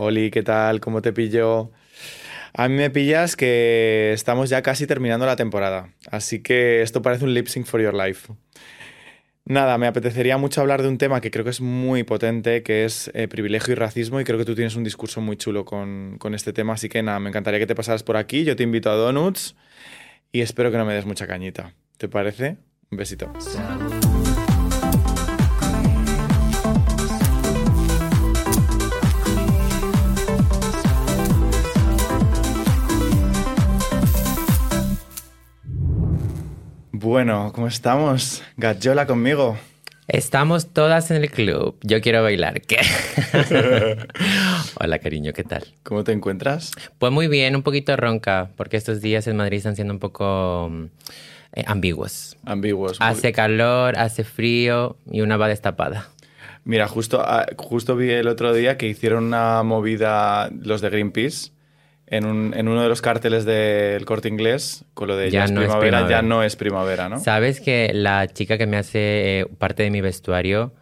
Oli, ¿qué tal? ¿Cómo te pillo? A mí me pillas que estamos ya casi terminando la temporada, así que esto parece un lip sync for your life. Nada, me apetecería mucho hablar de un tema que creo que es muy potente, que es eh, privilegio y racismo, y creo que tú tienes un discurso muy chulo con, con, este tema, así que nada, me encantaría que te pasaras por aquí, yo te invito a Donuts y espero que no me des mucha cañita. ¿Te parece? Un besito. Bueno, ¿cómo estamos? Gachola conmigo. Estamos todas en el club. Yo quiero bailar. ¿Qué? Hola, cariño, ¿qué tal? ¿Cómo te encuentras? Pues muy bien, un poquito ronca, porque estos días en Madrid están siendo un poco eh, ambiguos. Ambiguos. Hace calor, hace frío y una va destapada. Mira, justo, ah, justo vi el otro día que hicieron una movida los de Greenpeace en, un, en, uno de los carteles del corte inglés, con lo de ya, no primavera, es primavera, ya no es primavera, ¿no? Sabes que la chica que me hace eh, parte de mi vestuario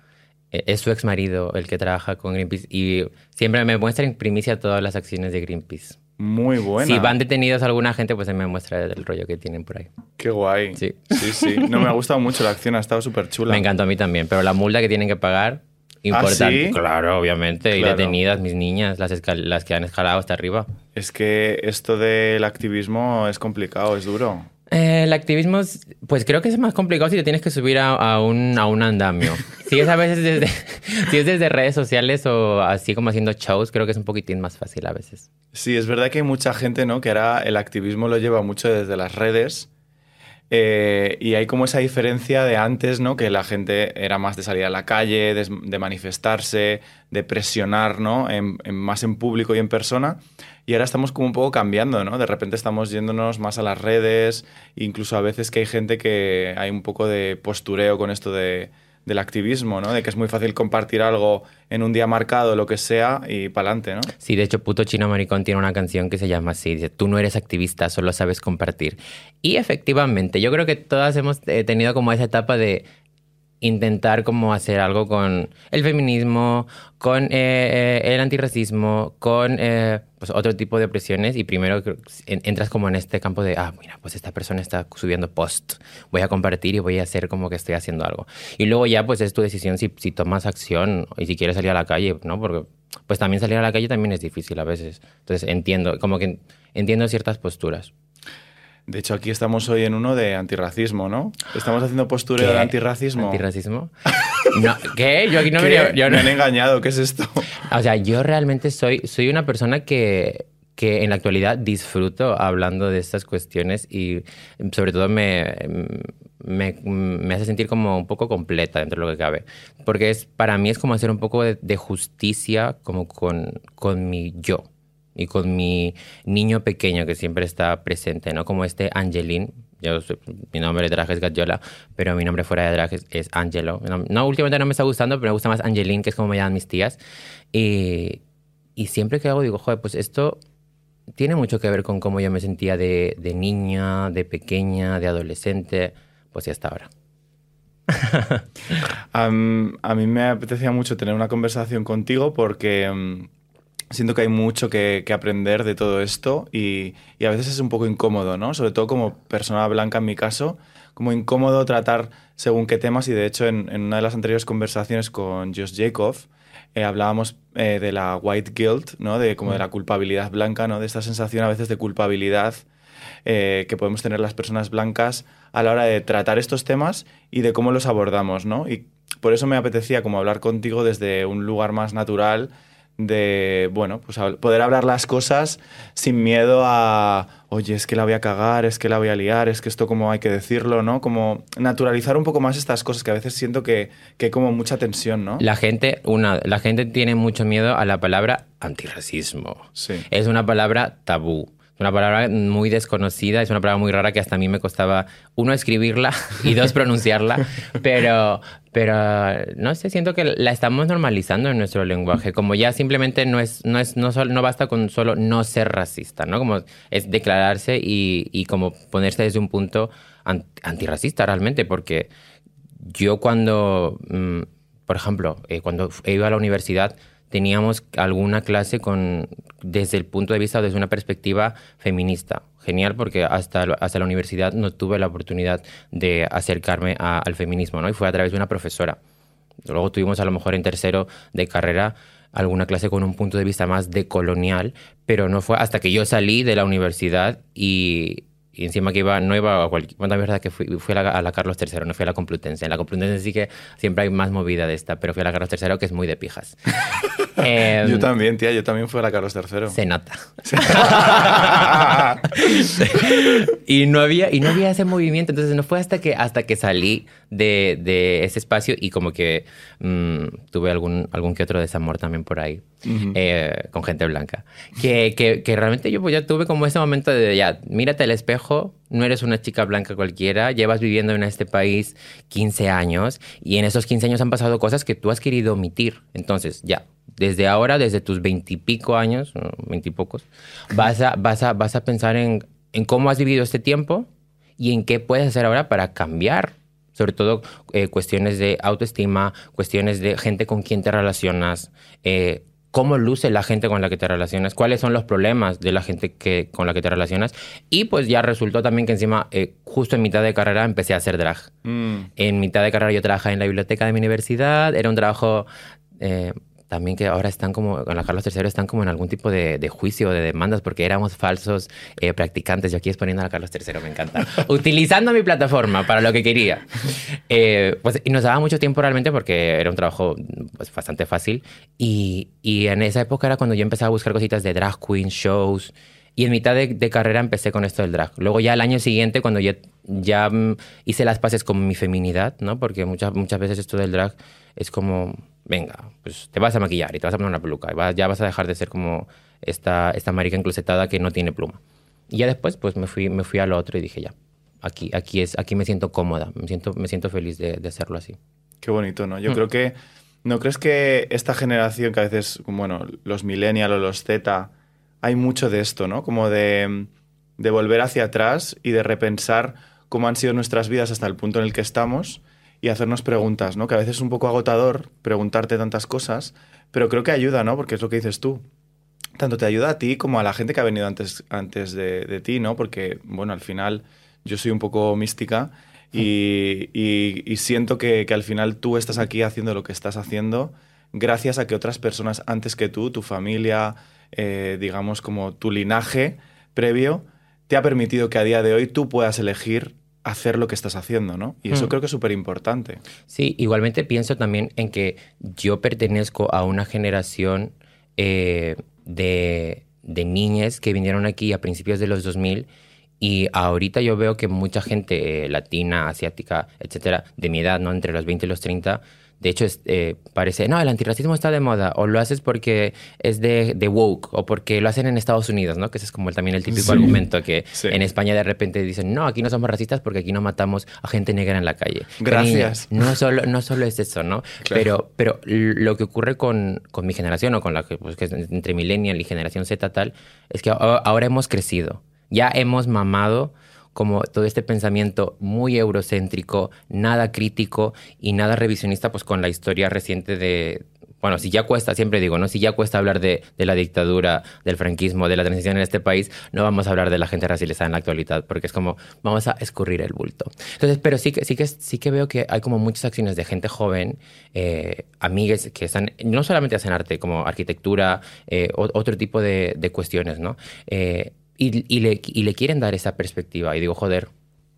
eh, es su ex marido, el que trabaja con Greenpeace, y siempre me muestra en primicia todas las acciones de Greenpeace. Muy buena. Si van detenidos alguna gente, pues se me muestra el rollo que tienen por ahí. Qué guay. Sí. Sí, sí. No, me ha gustado mucho la acción, ha estado súper chula. Me encantó a mí también, pero la multa que tienen que pagar, importante. ¿Ah, sí? Claro, obviamente. Claro. Y detenidas mis niñas, las, las que han escalado hasta arriba. Es que esto del activismo es complicado, es duro. Eh, el activismo, pues creo que es más complicado si te tienes que subir a, a, un, a un, andamio. si es a veces desde, si es desde redes sociales o así como haciendo shows, creo que es un poquitín más fácil a veces. Sí, es verdad que hay mucha gente, ¿no? Que ahora el activismo lo lleva mucho desde las redes. Eh, y hay como esa diferencia de antes, ¿no? Que la gente era más de salir a la calle, de, manifestarse, de presionar, ¿no? En, más en público y en persona. Y ahora estamos como un poco cambiando, ¿no? De repente estamos yéndonos más a las redes, incluso a veces que hay gente que hay un poco de postureo con esto de, del activismo, ¿no? De que es muy fácil compartir algo en un día marcado, lo que sea, y para adelante, ¿no? Sí, de hecho, Puto Chino Maricón tiene una canción que se llama así, dice, tú no eres activista, solo sabes compartir. Y efectivamente, yo creo que todas hemos eh, tenido como esa etapa de intentar como hacer algo con el feminismo, con eh, eh, el antirracismo, con eh, pues otro tipo de presiones y primero entras como en este campo de, ah, mira, pues esta persona está subiendo post, voy a compartir y voy a hacer como que estoy haciendo algo. Y luego ya pues es tu decisión si, si tomas acción y si quieres salir a la calle, ¿no? Porque pues también salir a la calle también es difícil a veces. Entonces entiendo, como que entiendo ciertas posturas. De hecho, aquí estamos hoy en uno de antirracismo, ¿no? Estamos haciendo postureo ¿Qué? de antirracismo. ¿Antirracismo? No, ¿Qué? Yo aquí no ¿Qué? me... Yo Me han engañado, ¿qué es esto? O sea, yo realmente soy, soy una persona que, que en la actualidad disfruto hablando de estas cuestiones y sobre todo me, me, me, hace sentir como un poco completa dentro de lo que cabe. Porque es, para mí es como hacer un poco de, de justicia como con, con mi yo y con mi niño pequeño que siempre está presente, ¿no? Como este Angelín. Yo, mi nombre de drag es Gadiola, pero mi nombre fuera de drag es, es Angelo. No, no, últimamente no me está gustando, pero me gusta más Angelín, que es como me llaman mis tías. Y, y siempre que hago digo, joder, pues esto tiene mucho que ver con cómo yo me sentía de, de niña, de pequeña, de adolescente, pues ya hasta ahora. um, a mí me apetecía mucho tener una conversación contigo porque um, siento que hay mucho que, aprender de todo esto y, a veces es un poco incómodo, ¿no? Sobre todo como persona blanca en mi caso, como incómodo tratar según qué temas y de hecho en, en una de las anteriores conversaciones con Josh Jacob eh, hablábamos eh, de la white guilt, ¿no? De como de la culpabilidad blanca, ¿no? De esta sensación a veces de culpabilidad eh, que podemos tener las personas blancas a la hora de tratar estos temas y de cómo los abordamos, ¿no? Y por eso me apetecía como hablar contigo desde un lugar más natural de, bueno, pues poder hablar las cosas sin miedo a, oye, es que la voy a cagar, es que la voy a liar, es que esto como hay que decirlo, ¿no? Como naturalizar un poco más estas cosas que a veces siento que, que hay como mucha tensión, ¿no? La gente, una, la gente tiene mucho miedo a la palabra antirracismo. Sí. Es una palabra tabú. Es una palabra muy desconocida, es una palabra muy rara que hasta a mí me costaba, uno, escribirla y dos, pronunciarla, pero, pero no sé, siento que la estamos normalizando en nuestro lenguaje, como ya simplemente no, es, no, es, no, solo, no basta con solo no ser racista, ¿no? Como es declararse y, y como ponerse desde un punto antirracista realmente, porque yo cuando, por ejemplo, eh, cuando iba a la universidad, teníamos alguna clase con, desde el punto de vista, desde una perspectiva feminista. Genial, porque hasta, hasta la universidad no tuve la oportunidad de acercarme al feminismo, ¿no? Y fue a través de una profesora. Luego tuvimos a lo mejor en tercero de carrera alguna clase con un punto de vista más decolonial, pero no fue hasta que yo salí de la universidad y, y encima que iba, no iba a cualquier... Bueno, la verdad que fui, fui a, la, a, la, Carlos III, no fui a la Complutense. En la Complutense sí que siempre hay más movida de esta, pero fui a la Carlos III, que es muy de pijas. eh, yo también, tía, yo también fui a la Carlos III. Se nota. y, no había, y no había ese movimiento, entonces no fue hasta que, hasta que salí de, de ese espacio y como que mmm, tuve algún, algún que otro desamor también por ahí. Uh -huh. eh, con gente blanca. Que, que, que, realmente yo pues ya tuve como ese momento de ya, mírate al espejo, no eres una chica blanca cualquiera, llevas viviendo en este país 15 años y en esos 15 años han pasado cosas que tú has querido omitir. Entonces, ya, desde ahora, desde tus veintipico años, veintipocos, vas a, vas, a, vas a pensar en, en cómo has vivido este tiempo y en qué puedes hacer ahora para cambiar sobre todo eh, cuestiones de autoestima, cuestiones de gente con quien te relacionas, eh, cómo luce la gente con la que te relacionas, cuáles son los problemas de la gente que, con la que te relacionas. Y pues ya resultó también que encima, eh, justo en mitad de carrera, empecé a hacer drag. Mm. En mitad de carrera yo trabajaba en la biblioteca de mi universidad, era un trabajo... Eh, también que ahora están como, con la Carlos III están como en algún tipo de, de juicio, de demandas, porque éramos falsos eh, practicantes. Yo aquí exponiendo a la Carlos III, me encanta. Utilizando mi plataforma para lo que quería. Eh, pues, y nos daba mucho tiempo realmente porque era un trabajo pues, bastante fácil. Y, y en esa época era cuando yo empezaba a buscar cositas de drag queen, shows. Y en mitad de, de, carrera empecé con esto del drag. Luego ya el año siguiente, cuando ya, ya hice las paces con mi feminidad, ¿no? Porque muchas, muchas veces esto del drag es como venga, pues te vas a maquillar y te vas a poner una peluca. Y vas, ya vas a dejar de ser como esta, esta marica enclosetada que no tiene pluma. Y ya después, pues me fui, me fui al otro y dije, ya, aquí, aquí, es, aquí me siento cómoda, me siento, me siento feliz de, de hacerlo así. Qué bonito, ¿no? Yo mm. creo que, ¿no crees que esta generación que a veces, bueno, los millennials o los Z, hay mucho de esto, ¿no? Como de, de volver hacia atrás y de repensar cómo han sido nuestras vidas hasta el punto en el que estamos y hacernos preguntas, ¿no? Que a veces es un poco agotador preguntarte tantas cosas, pero creo que ayuda, ¿no? Porque es lo que dices tú. Tanto te ayuda a ti como a la gente que ha venido antes, antes de, ti, ¿no? Porque, bueno, al final yo soy un poco mística y, siento que, que, al final tú estás aquí haciendo lo que estás haciendo gracias a que otras personas antes que tú, tu familia, eh, digamos como tu linaje previo, te ha permitido que a día de hoy tú puedas elegir hacer lo que estás haciendo, ¿no? Y eso mm. creo que es súper importante. Sí, igualmente pienso también en que yo pertenezco a una generación eh, de, de niñas que vinieron aquí a principios de los 2000 y ahorita yo veo que mucha gente eh, latina, asiática, etcétera, de mi edad, ¿no? Entre los 20 y los 30, de hecho, es, eh, parece, no, el antirracismo está de moda, o lo haces porque es de, de, woke, o porque lo hacen en Estados Unidos, ¿no? Que ese es como el, también el típico sí, argumento que sí. en España de repente dicen, no, aquí no somos racistas porque aquí no matamos a gente negra en la calle. Gracias. Niña, no, solo, no solo es eso, ¿no? Claro. Pero, pero lo que ocurre con, con mi generación, o con la que, pues, que es entre millennial y generación Z tal, es que ahora hemos crecido, ya hemos mamado como todo este pensamiento muy eurocéntrico, nada crítico y nada revisionista, pues con la historia reciente de, bueno, si ya cuesta, siempre digo, ¿no? Si ya cuesta hablar de, de, la dictadura, del franquismo, de la transición en este país, no vamos a hablar de la gente racializada en la actualidad, porque es como, vamos a escurrir el bulto. Entonces, pero sí que, sí que, sí que veo que hay como muchas acciones de gente joven, eh, amigues que están, no solamente hacen arte, como arquitectura, eh, otro tipo de, de cuestiones, ¿no? Eh, y, y, le, y, le, quieren dar esa perspectiva. Y digo, joder,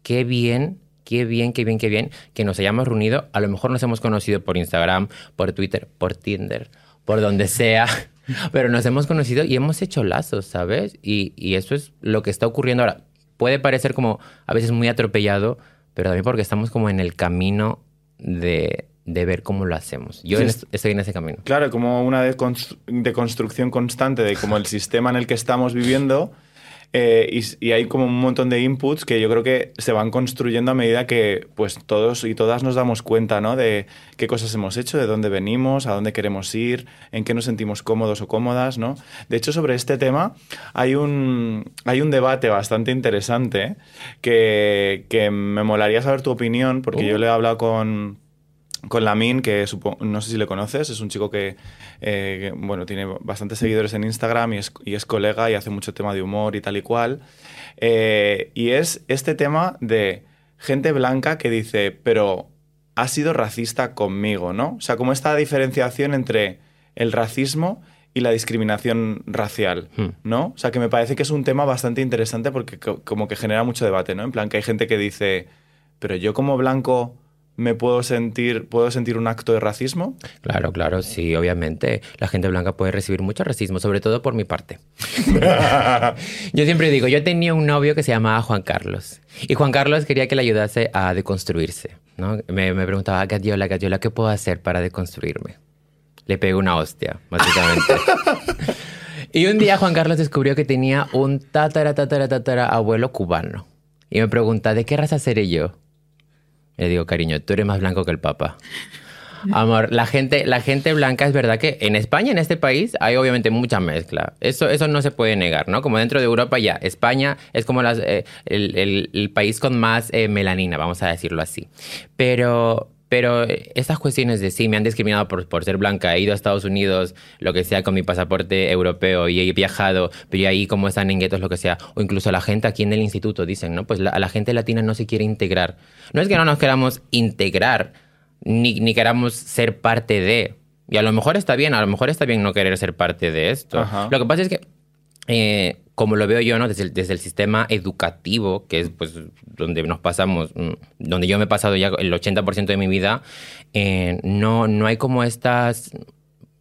qué bien, qué bien, qué bien, qué bien que nos hayamos reunido. A lo mejor nos hemos conocido por Instagram, por Twitter, por Tinder, por donde sea. Pero nos hemos conocido y hemos hecho lazos, ¿sabes? Y, y eso es lo que está ocurriendo ahora. Puede parecer como a veces muy atropellado, pero también porque estamos como en el camino de, de ver cómo lo hacemos. Yo sí, estoy en ese camino. Claro, como una deconstrucción constante de como el sistema en el que estamos viviendo eh, y, y, hay como un montón de inputs que yo creo que se van construyendo a medida que pues todos y todas nos damos cuenta ¿no? de qué cosas hemos hecho, de dónde venimos, a dónde queremos ir, en qué nos sentimos cómodos o cómodas. ¿no? De hecho, sobre este tema hay un, hay un debate bastante interesante que, que me molaría saber tu opinión, porque uh. yo le he hablado con con Lamin, que no sé si le conoces, es un chico que, eh, bueno, tiene bastantes seguidores en Instagram y es, y es, colega y hace mucho tema de humor y tal y cual. Eh, y es este tema de gente blanca que dice, pero ha sido racista conmigo, ¿no? O sea, como esta diferenciación entre el racismo y la discriminación racial, hmm. ¿no? O sea, que me parece que es un tema bastante interesante porque como que genera mucho debate, ¿no? En plan, que hay gente que dice, pero yo como blanco me puedo sentir, puedo sentir un acto de racismo? Claro, claro, sí, obviamente. La gente blanca puede recibir mucho racismo, sobre todo por mi parte. yo siempre digo, yo tenía un novio que se llamaba Juan Carlos. Y Juan Carlos quería que le ayudase a deconstruirse. ¿no? Me, me preguntaba, Gadiola, Gadiola, ¿qué puedo hacer para deconstruirme? Le pegué una hostia, básicamente. y un día Juan Carlos descubrió que tenía un tatara, tatara, tatara abuelo cubano. Y me pregunta, ¿de qué raza seré yo? Le digo, cariño, tú eres más blanco que el Papa. Amor, la gente, la gente blanca es verdad que en España, en este país, hay obviamente mucha mezcla. Eso, eso no se puede negar, ¿no? Como dentro de Europa ya, España es como eh, el, país con más eh, melanina, vamos a decirlo así. Pero, pero estas cuestiones de sí, me han discriminado por, por, ser blanca, he ido a Estados Unidos, lo que sea, con mi pasaporte europeo y he viajado, pero ahí como están en guetos, lo que sea, o incluso la gente aquí en el instituto dicen, ¿no? Pues la, la gente latina no se quiere integrar. No es que no nos queramos integrar, ni, ni queramos ser parte de. Y a lo mejor está bien, a lo mejor está bien no querer ser parte de esto. Lo que pasa es que eh, como lo veo yo, ¿no? Desde el, desde el, sistema educativo, que es pues donde nos pasamos, mm, donde yo me he pasado ya el 80% de mi vida, eh, no, no hay como estas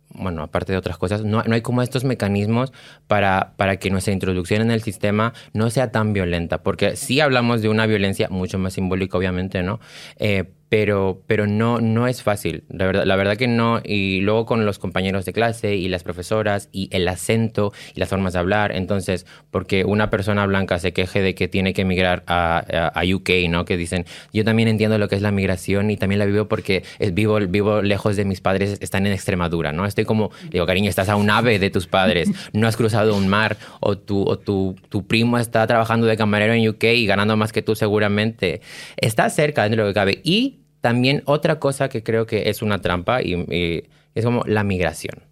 bueno, aparte de otras cosas, no, no, hay como estos mecanismos para, para que nuestra introducción en el sistema no sea tan violenta, porque sí hablamos de una violencia mucho más simbólica, obviamente, ¿no? Eh, pero, pero no, no es fácil, la verdad, la verdad que no. Y luego con los compañeros de clase y las profesoras y el acento y las formas de hablar. Entonces, porque una persona blanca se queje de que tiene que emigrar a, a, UK, ¿no? Que dicen, yo también entiendo lo que es la migración y también la vivo porque vivo, vivo lejos de mis padres, están en Extremadura, ¿no? Estoy como, digo, cariño, estás a un ave de tus padres, no has cruzado un mar o tu, o tu, tu primo está trabajando de camarero en UK y ganando más que tú seguramente. Estás cerca dentro de lo que cabe. Y también otra cosa que creo que es una trampa y, es como la migración.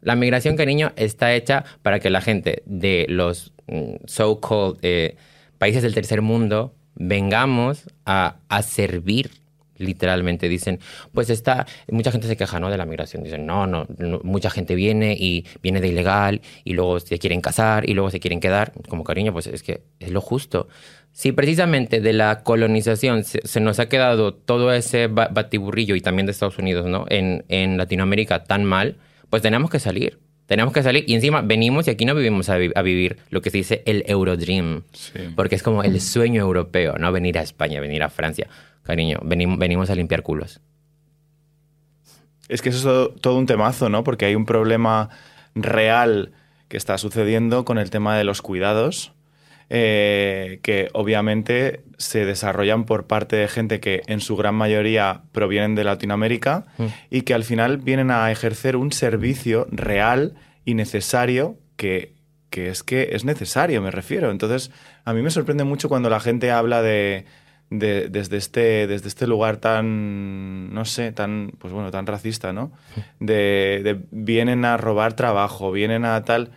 La migración, cariño, está hecha para que la gente de los mm, so-called eh, países del tercer mundo vengamos a, servir literalmente dicen, pues está, mucha gente se queja, ¿no? De la migración. Dicen, no, no, mucha gente viene y viene de ilegal y luego se quieren casar y luego se quieren quedar. Como cariño, pues es que es lo justo. Si precisamente de la colonización se, nos ha quedado todo ese batiburrillo y también de Estados Unidos, ¿no? En, en, Latinoamérica tan mal, pues tenemos que salir. Tenemos que salir y encima venimos y aquí no vivimos a, vivir lo que se dice el Eurodream. Porque es como el sueño europeo, ¿no? Venir a España, venir a Francia. Cariño, venimos, venimos a limpiar culos. Es que eso es todo un temazo, ¿no? Porque hay un problema real que está sucediendo con el tema de los cuidados eh, que obviamente se desarrollan por parte de gente que en su gran mayoría provienen de Latinoamérica mm. y que al final vienen a ejercer un servicio real y necesario que, es que es necesario, me refiero. Entonces, a mí me sorprende mucho cuando la gente habla de, desde, este, desde este lugar tan, no sé, tan, pues bueno, tan racista, ¿no? Mm. de vienen a robar trabajo, vienen a tal...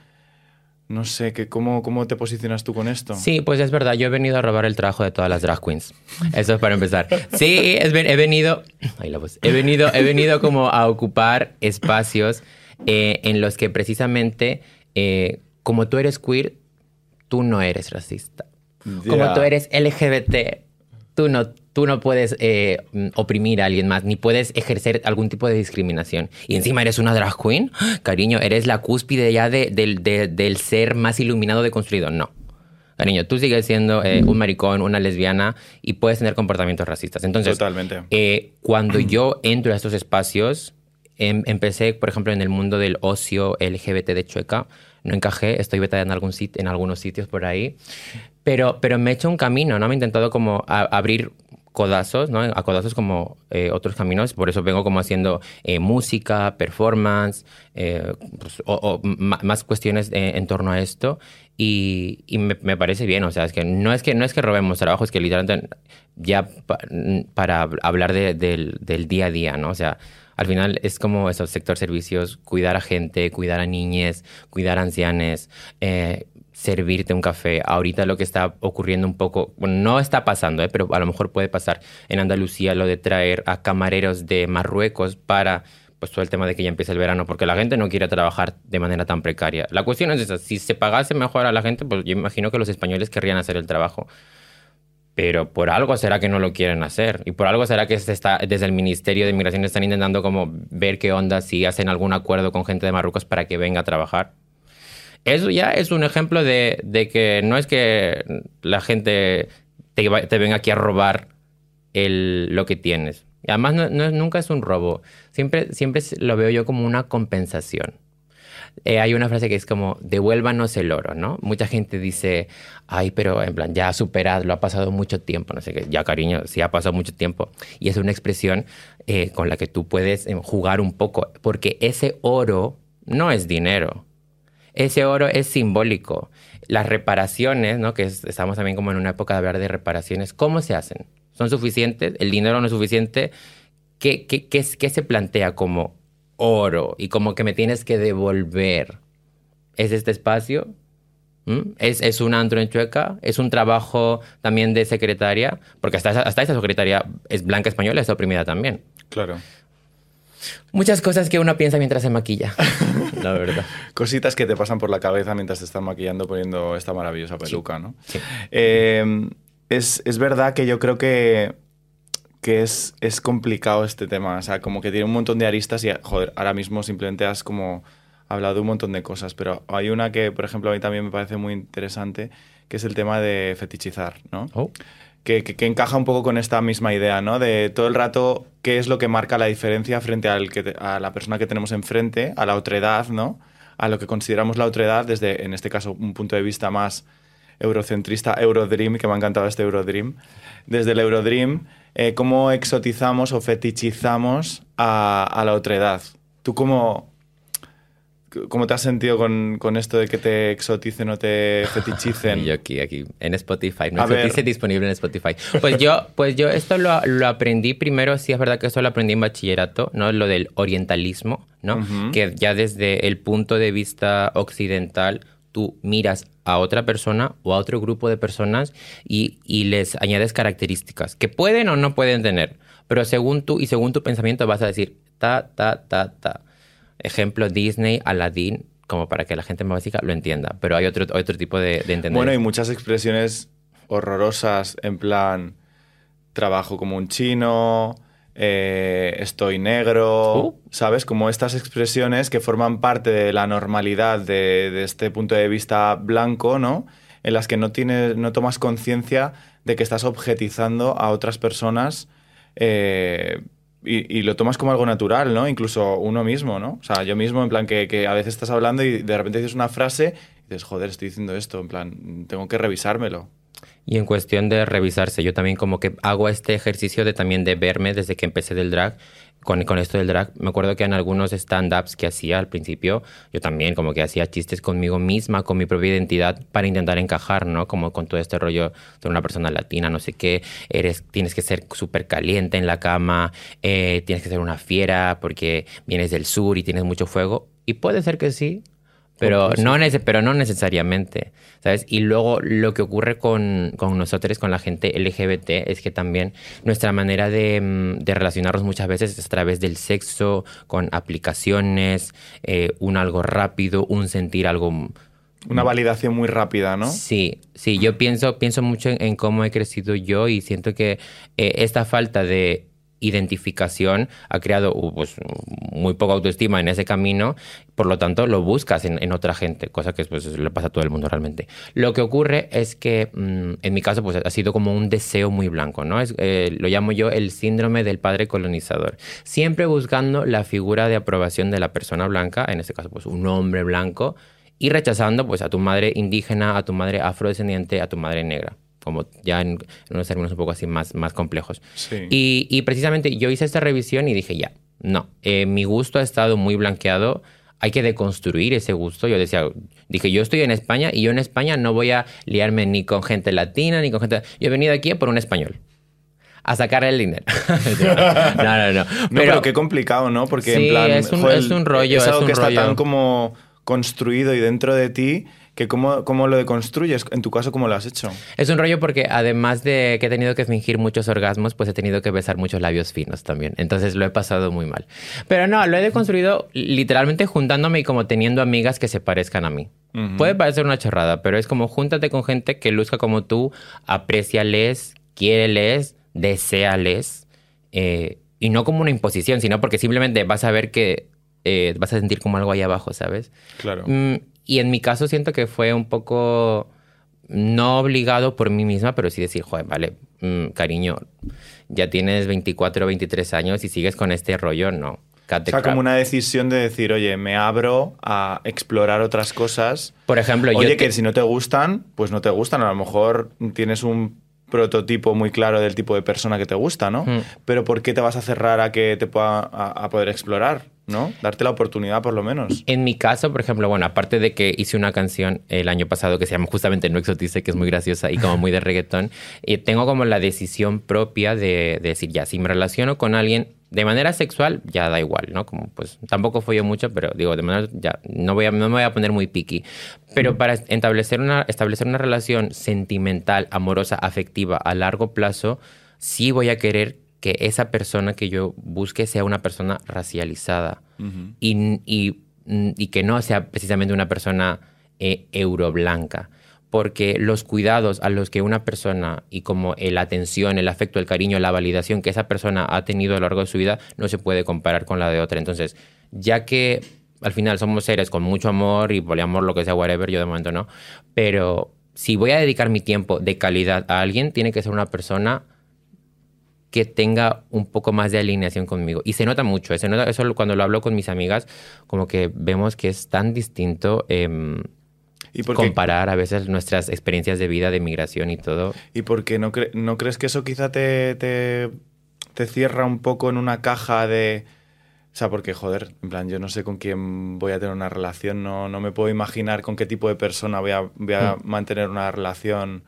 No sé, que cómo, ¿cómo te posicionas tú con esto? Sí, pues es verdad, yo he venido a robar el trabajo de todas las drag queens. Eso es para empezar. Sí, he venido, la he venido, he venido como a ocupar espacios eh, en los que precisamente, eh, como tú eres queer, tú no eres racista. Como tú eres LGBT, tú no tú no puedes eh, oprimir a alguien más, ni puedes ejercer algún tipo de discriminación. Y encima eres una drag queen, cariño, eres la cúspide ya del ser más iluminado de construido. No. Cariño, tú sigues siendo eh, un maricón, una lesbiana y puedes tener comportamientos racistas. Entonces, Totalmente. Eh, cuando yo entro a estos espacios, em, empecé, por ejemplo, en el mundo del ocio LGBT de Chueca. No encajé, estoy beta en, algún en algunos sitios por ahí. Pero, pero me he hecho un camino, ¿no? Me he intentado como abrir codazos, ¿no? A codazos como eh, otros caminos, por eso vengo como haciendo eh, música, performance, eh, pues, o, más cuestiones en torno a esto y, y me, me, parece bien, o sea, es que no es que, no es que robemos trabajo, es que literalmente ya para hablar de, del, del día a día, ¿no? O sea, al final es como esos sector servicios, cuidar a gente, cuidar a niñes, cuidar a ancianes, eh, servirte un café. Ahorita lo que está ocurriendo un poco, no está pasando, ¿eh? pero a lo mejor puede pasar en Andalucía lo de traer a camareros de Marruecos para pues todo el tema de que ya empieza el verano, porque la gente no quiere trabajar de manera tan precaria. La cuestión es esa, si se pagase mejor a la gente, pues yo imagino que los españoles querrían hacer el trabajo pero por algo será que no lo quieren hacer y por algo será que se está, desde el Ministerio de Inmigración están intentando como ver qué onda si hacen algún acuerdo con gente de Marruecos para que venga a trabajar. Eso ya es un ejemplo de, que no es que la gente te, venga aquí a robar el, lo que tienes. Además nunca es un robo, siempre, siempre lo veo yo como una compensación. Eh, hay una frase que es como, devuélvanos el oro, ¿no? Mucha gente dice, ay, pero en plan, ya lo ha pasado mucho tiempo, no sé qué, ya cariño, sí ha pasado mucho tiempo. Y es una expresión eh, con la que tú puedes eh, jugar un poco, porque ese oro no es dinero, ese oro es simbólico. Las reparaciones, ¿no? Que estamos también como en una época de hablar de reparaciones, ¿cómo se hacen? ¿Son suficientes? ¿El dinero no es suficiente? ¿Qué, qué, qué, qué se plantea como oro y como que me tienes que devolver. ¿Es este espacio? ¿Mm? ¿Es, ¿Es un antro en Chueca? ¿Es un trabajo también de secretaria? Porque hasta, hasta esa secretaria es blanca española, es oprimida también. Claro. Muchas cosas que uno piensa mientras se maquilla, la verdad. Cositas que te pasan por la cabeza mientras te estás maquillando poniendo esta maravillosa peluca, ¿no? Eh, es, es verdad que yo creo que que es, es complicado este tema. O sea, como que tiene un montón de aristas y, joder, ahora mismo simplemente has como hablado de un montón de cosas. Pero hay una que, por ejemplo, a mí también me parece muy interesante, que es el tema de fetichizar, ¿no? Oh. Que, encaja un poco con esta misma idea, ¿no? De todo el rato qué es lo que marca la diferencia frente al que, a la persona que tenemos enfrente, a la otredad, ¿no? A lo que consideramos la otredad desde, en este caso, un punto de vista más eurocentrista, Eurodream, que me ha encantado este Eurodream. Desde el Eurodream eh, cómo exotizamos o fetichizamos a, a, la otredad. ¿Tú cómo, cómo te has sentido con, con, esto de que te exoticen o te fetichicen? yo aquí, aquí, en Spotify. No exotice disponible en Spotify. Pues yo, pues yo esto lo, lo, aprendí primero, sí es verdad que esto lo aprendí en bachillerato, ¿no? Lo del orientalismo, ¿no? Uh -huh. Que ya desde el punto de vista occidental tú miras a otra persona o a otro grupo de personas y, y, les añades características que pueden o no pueden tener, pero según tú y según tu pensamiento vas a decir ta, ta, ta, ta. Ejemplo, Disney, Aladdin, como para que la gente más básica lo entienda, pero hay otro, otro tipo de, de entender. Bueno, hay muchas expresiones horrorosas en plan trabajo como un chino, eh, estoy negro, uh. ¿sabes? Como estas expresiones que forman parte de la normalidad de, de, este punto de vista blanco, ¿no? En las que no, tienes, no tomas conciencia de que estás objetizando a otras personas eh, y, lo tomas como algo natural, ¿no? Incluso uno mismo, ¿no? O sea, yo mismo, en plan, que, que a veces estás hablando y de repente dices una frase y dices, joder, estoy diciendo esto, en plan, tengo que revisármelo. Y en cuestión de revisarse, yo también como que hago este ejercicio de también de verme desde que empecé del drag, con, con esto del drag. Me acuerdo que en algunos stand-ups que hacía al principio, yo también como que hacía chistes conmigo misma, con mi propia identidad, para intentar encajar, ¿no? Como con todo este rollo de una persona latina, no sé qué, eres, tienes que ser súper caliente en la cama, eh, tienes que ser una fiera porque vienes del sur y tienes mucho fuego. Y puede ser que sí, pero no, pero no necesariamente, ¿sabes? Y luego lo que ocurre con, con, nosotros, con la gente LGBT, es que también nuestra manera de, de, relacionarnos muchas veces es a través del sexo, con aplicaciones, eh, un algo rápido, un sentir algo... Una validación muy rápida, ¿no? Sí, sí, yo pienso, pienso mucho en, en cómo he crecido yo y siento que eh, esta falta de identificación ha creado uh, pues, muy poca autoestima en ese camino, por lo tanto lo buscas en, en otra gente, cosa que pues, le pasa a todo el mundo realmente. Lo que ocurre es que mmm, en mi caso pues, ha sido como un deseo muy blanco, ¿no? Es, eh, lo llamo yo el síndrome del padre colonizador, siempre buscando la figura de aprobación de la persona blanca, en este caso pues un hombre blanco, y rechazando pues a tu madre indígena, a tu madre afrodescendiente, a tu madre negra como ya en, unos términos un poco así más, más complejos. Sí. Y, y precisamente yo hice esta revisión y dije, ya, no, eh, mi gusto ha estado muy blanqueado, hay que deconstruir ese gusto. Yo decía, dije, yo estoy en España y yo en España no voy a liarme ni con gente latina, ni con gente... Yo he venido aquí por un español a sacar el dinero. no, no, no. Pero, pero, qué complicado, ¿no? Porque sí, en plan, es un, joder, es un rollo. es algo es un que está rollo. tan como construido y dentro de ti que cómo, cómo lo deconstruyes. En tu caso, ¿cómo lo has hecho? Es un rollo porque además de que he tenido que fingir muchos orgasmos, pues he tenido que besar muchos labios finos también. Entonces lo he pasado muy mal. Pero no, lo he deconstruido literalmente juntándome y como teniendo amigas que se parezcan a mí. Uh -huh. Puede parecer una chorrada, pero es como júntate con gente que luzca como tú, apréciales, quiéreles, deséales. Eh, y no como una imposición, sino porque simplemente vas a ver que eh, vas a sentir como algo ahí abajo, ¿sabes? Claro. Mm, y en mi caso siento que fue un poco no obligado por mí misma, pero sí decir, joder, vale, mmm, cariño, ya tienes 24 o 23 años y sigues con este rollo, no. O sea, como una decisión de decir, oye, me abro a explorar otras cosas. Por ejemplo, oye, yo que si no te gustan, pues no te gustan. A lo mejor tienes un prototipo muy claro del tipo de persona que te gusta, ¿no? Hmm. Mm. Pero ¿por qué te vas a cerrar a que te pueda a, a, poder explorar, ¿no? Darte la oportunidad por lo menos. En mi caso, por ejemplo, bueno, aparte de que hice una canción el año pasado que se llama justamente No Exotice, que es muy graciosa y como muy de reggaetón, y tengo como la decisión propia de, de decir, ya, si me relaciono con alguien de manera sexual, ya da igual, ¿no? Como pues tampoco fue yo mucho, pero digo, de manera, ya, no, voy a, no me voy a poner muy picky. Pero para establecer una, establecer una relación sentimental, amorosa, afectiva a largo plazo, sí voy a querer que esa persona que yo busque sea una persona racializada uh -huh. y, y, y, que no sea precisamente una persona eh, euroblanca porque los cuidados a los que una persona y como la atención, el afecto, el cariño, la validación que esa persona ha tenido a lo largo de su vida no se puede comparar con la de otra. Entonces, ya que al final somos seres con mucho amor y poliamor, lo que sea, whatever, yo de momento no, pero si voy a dedicar mi tiempo de calidad a alguien, tiene que ser una persona que tenga un poco más de alineación conmigo. Y se nota mucho, ¿eh? se nota, eso cuando lo hablo con mis amigas, como que vemos que es tan distinto. Eh, ¿Y por comparar a veces nuestras experiencias de vida, de migración y todo. ¿Y por qué no, cre no crees que eso quizá te, te, te, cierra un poco en una caja de... O sea, porque, joder, en plan, yo no sé con quién voy a tener una relación, no, no me puedo imaginar con qué tipo de persona voy a, voy a mm. mantener una relación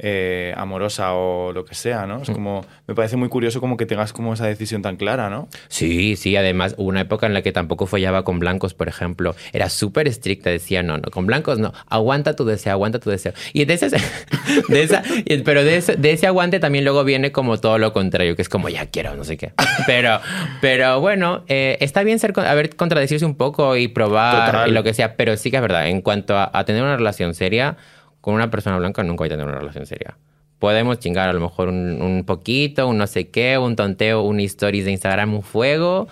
eh, amorosa o lo que sea, ¿no? Es como, me parece muy curioso como que tengas como esa decisión tan clara, ¿no? Sí, sí, además hubo una época en la que tampoco follaba con blancos, por ejemplo. Era súper estricta, decía, no, no, con blancos no, aguanta tu deseo, aguanta tu deseo. Y de ese, de esa, pero de ese, de ese aguante también luego viene como todo lo contrario, que es como, ya quiero, no sé qué. Pero, pero bueno, eh, está bien ser, a ver, contradecirse un poco y probar Total. y lo que sea, pero sí que es verdad, en cuanto a, a tener una relación seria, con una persona blanca nunca voy a tener una relación seria. Podemos chingar a lo mejor un, un, poquito, un no sé qué, un tonteo, un stories de Instagram, un fuego,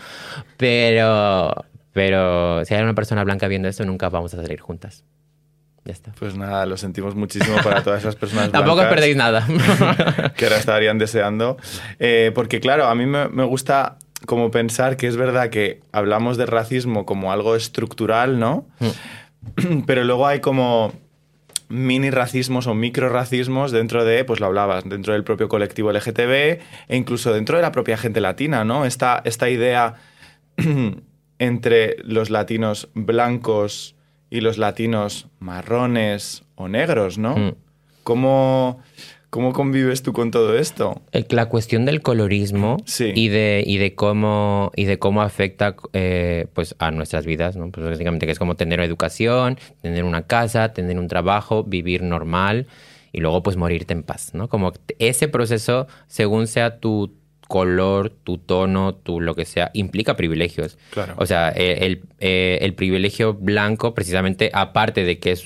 pero, pero si hay una persona blanca viendo esto, nunca vamos a salir juntas. Ya está. Pues nada, lo sentimos muchísimo para todas esas personas Tampoco perdéis nada. que ahora estarían deseando. Eh, porque claro, a mí me, me gusta como pensar que es verdad que hablamos de racismo como algo estructural, ¿no? Mm. Pero luego hay como mini racismos o micro racismos dentro de, pues lo hablabas, dentro del propio colectivo LGTB e incluso dentro de la propia gente latina, ¿no? Esta, esta idea entre los latinos blancos y los latinos marrones o negros, ¿no? Mm. ¿Cómo, ¿Cómo convives tú con todo esto? La cuestión del colorismo sí. y, de, y, de cómo, y de cómo afecta eh, pues a nuestras vidas, ¿no? Pues básicamente que es como tener educación, tener una casa, tener un trabajo, vivir normal y luego pues morirte en paz, ¿no? Como ese proceso, según sea tu color, tu tono, tu lo que sea, implica privilegios. Claro. O sea, el, el, eh, el privilegio blanco, precisamente, aparte de que es...